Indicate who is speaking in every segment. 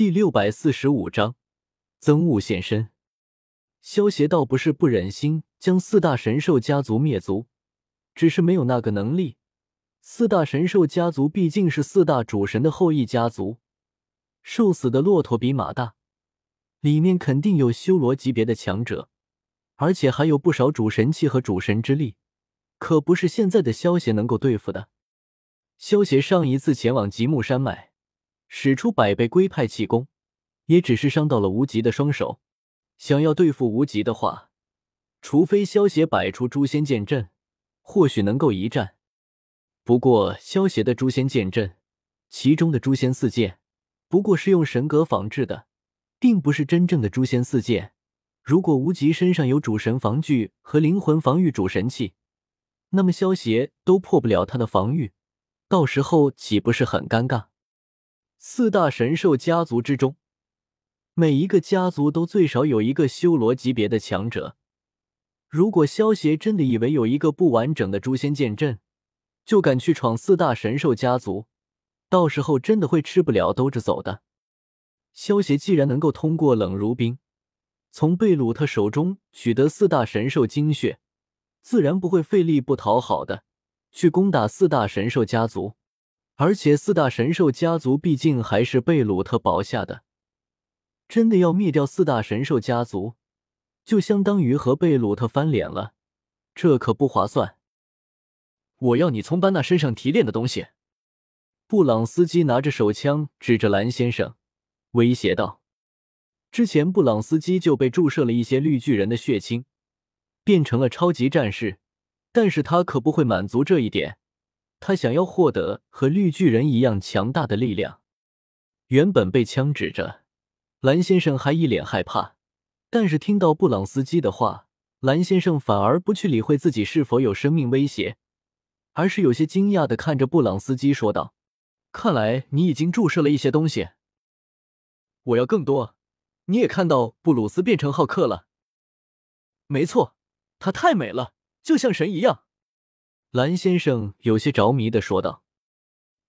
Speaker 1: 第六百四十五章，憎恶现身。萧协倒不是不忍心将四大神兽家族灭族，只是没有那个能力。四大神兽家族毕竟是四大主神的后裔家族，瘦死的骆驼比马大，里面肯定有修罗级别的强者，而且还有不少主神器和主神之力，可不是现在的萧协能够对付的。萧协上一次前往极目山脉，使出百倍龟派气功，也只是伤到了无极的双手。想要对付无极的话，除非萧协摆出诛仙剑阵，或许能够一战。不过萧协的诛仙剑阵，其中的诛仙四剑，不过是用神格仿制的，并不是真正的诛仙四剑。如果无极身上有主神防具和灵魂防御主神器，那么萧协都破不了他的防御。到时候岂不是很尴尬？四大神兽家族之中，每一个家族都最少有一个修罗级别的强者。如果萧协真的以为有一个不完整的诛仙剑阵，就敢去闯四大神兽家族，到时候真的会吃不了兜着走的。萧协既然能够通过冷如冰，从贝鲁特手中取得四大神兽精血，自然不会费力不讨好的。去攻打四大神兽家族，而且四大神兽家族毕竟还是贝鲁特保下的，真的要灭掉四大神兽家族，就相当于和贝鲁特翻脸了，这可不划算。我要你从班纳身上提炼的东西。布朗斯基拿着手枪指着蓝先生，威胁道：“之前布朗斯基就被注射了一些绿巨人的血清，变成了超级战士。”但是他可不会满足这一点，他想要获得和绿巨人一样强大的力量。原本被枪指着，蓝先生还一脸害怕，但是听到布朗斯基的话，蓝先生反而不去理会自己是否有生命威胁，而是有些惊讶的看着布朗斯基说道：“看来你已经注射了一些东西，我要更多。你也看到布鲁斯变成浩克了？没错，她太美了。”就像神一样，蓝先生有些着迷的说道。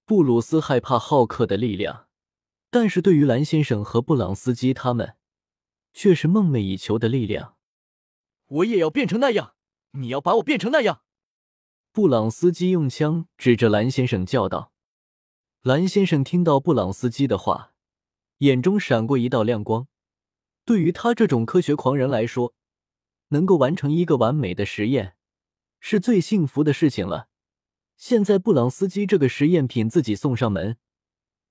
Speaker 1: 布鲁斯害怕浩克的力量，但是对于蓝先生和布朗斯基他们，却是梦寐以求的力量。我也要变成那样！你要把我变成那样！布朗斯基用枪指着蓝先生叫道。蓝先生听到布朗斯基的话，眼中闪过一道亮光。对于他这种科学狂人来说，能够完成一个完美的实验。是最幸福的事情了。现在布朗斯基这个实验品自己送上门，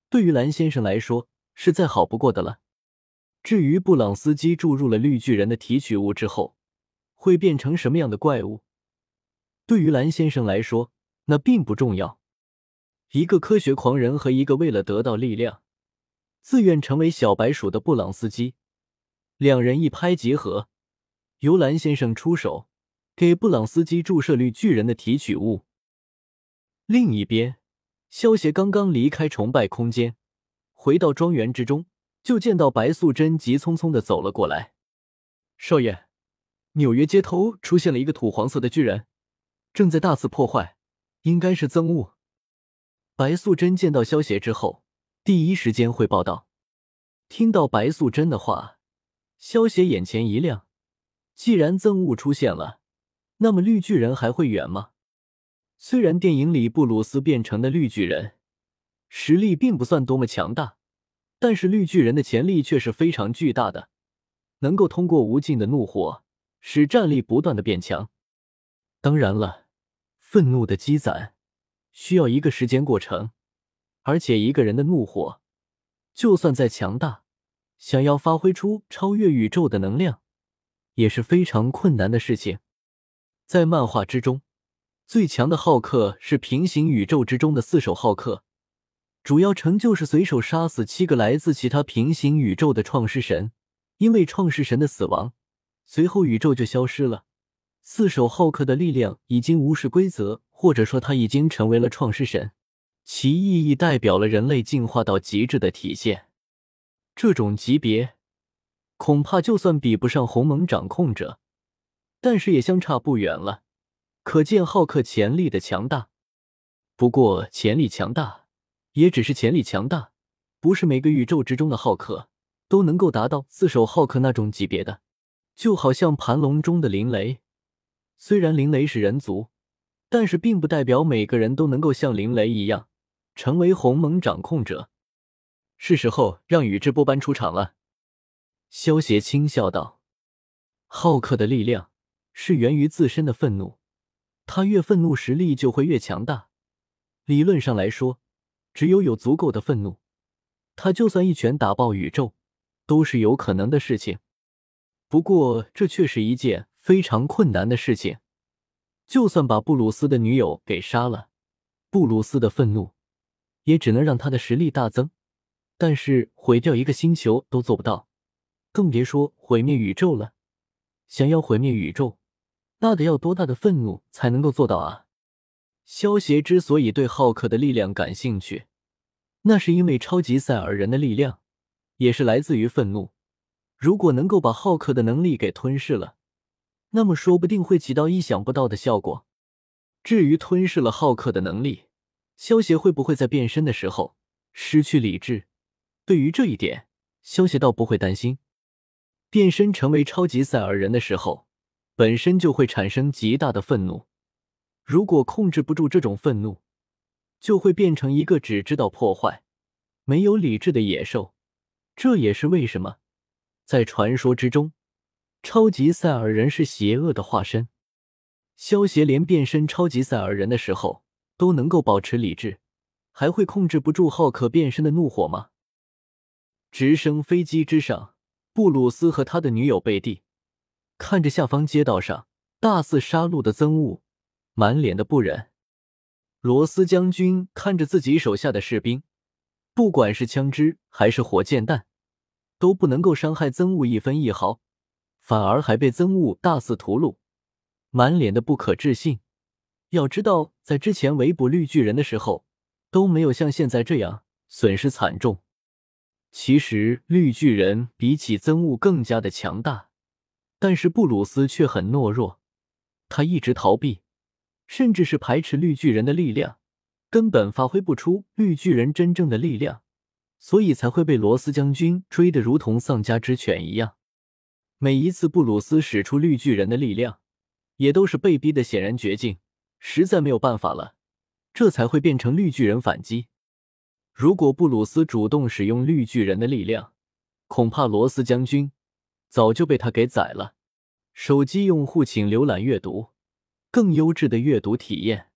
Speaker 1: 对于蓝先生来说是再好不过的了。至于布朗斯基注入了绿巨人的提取物之后会变成什么样的怪物，对于蓝先生来说那并不重要。一个科学狂人和一个为了得到力量自愿成为小白鼠的布朗斯基，两人一拍即合，由蓝先生出手。给布朗斯基注射绿巨人的提取物。另一边，萧协刚刚离开崇拜空间，回到庄园之中，就见到白素贞急匆匆的走了过来。少爷，纽约街头出现了一个土黄色的巨人，正在大肆破坏，应该是憎恶。白素贞见到萧协之后，第一时间汇报道。听到白素贞的话，萧协眼前一亮，既然憎恶出现了。那么绿巨人还会远吗？虽然电影里布鲁斯变成的绿巨人实力并不算多么强大，但是绿巨人的潜力却是非常巨大的，能够通过无尽的怒火使战力不断的变强。当然了，愤怒的积攒需要一个时间过程，而且一个人的怒火就算再强大，想要发挥出超越宇宙的能量也是非常困难的事情。在漫画之中，最强的浩克是平行宇宙之中的四手浩克，主要成就是随手杀死七个来自其他平行宇宙的创世神。因为创世神的死亡，随后宇宙就消失了。四手浩克的力量已经无视规则，或者说他已经成为了创世神，其意义代表了人类进化到极致的体现。这种级别，恐怕就算比不上鸿蒙掌控者。但是也相差不远了，可见浩克潜力的强大。不过潜力强大，也只是潜力强大，不是每个宇宙之中的浩克都能够达到四手浩克那种级别的。就好像盘龙中的林雷，虽然林雷是人族，但是并不代表每个人都能够像林雷一样成为鸿蒙掌控者。是时候让宇智波斑出场了。萧协轻笑道：“浩克的力量是源于自身的愤怒，他越愤怒，实力就会越强大。理论上来说，只有有足够的愤怒，他就算一拳打爆宇宙，都是有可能的事情。”不过，这却是一件非常困难的事情。就算把布鲁斯的女友给杀了，布鲁斯的愤怒也只能让他的实力大增，但是毁掉一个星球都做不到，更别说毁灭宇宙了。想要毁灭宇宙，那得要多大的愤怒才能够做到啊？萧协之所以对浩克的力量感兴趣，那是因为超级赛尔人的力量也是来自于愤怒。如果能够把浩克的能力给吞噬了，那么说不定会起到意想不到的效果。至于吞噬了浩克的能力，萧协会不会在变身的时候失去理智？对于这一点，萧协倒不会担心。变身成为超级赛尔人的时候，本身就会产生极大的愤怒。如果控制不住这种愤怒，就会变成一个只知道破坏、没有理智的野兽。这也是为什么。在传说之中，超级赛尔人是邪恶的化身。萧协连变身超级赛尔人的时候都能够保持理智，还会控制不住浩克变身的怒火吗？直升飞机之上，布鲁斯和他的女友贝蒂看着下方街道上大肆杀戮的憎恶，满脸的不忍。罗斯将军看着自己手下的士兵，不管是枪支还是火箭弹。都不能够伤害憎恶一分一毫，反而还被憎恶大肆屠戮，满脸的不可置信。要知道，在之前围捕绿巨人的时候，都没有像现在这样损失惨重。其实绿巨人比起憎恶更加的强大，但是布鲁斯却很懦弱，他一直逃避，甚至是排斥绿巨人的力量，根本发挥不出绿巨人真正的力量。所以才会被罗斯将军追得如同丧家之犬一样。每一次布鲁斯使出绿巨人的力量，也都是被逼的显然绝境，实在没有办法了，这才会变成绿巨人反击。如果布鲁斯主动使用绿巨人的力量，恐怕罗斯将军早就被他给宰了。手机用户请浏览阅读，更优质的阅读体验。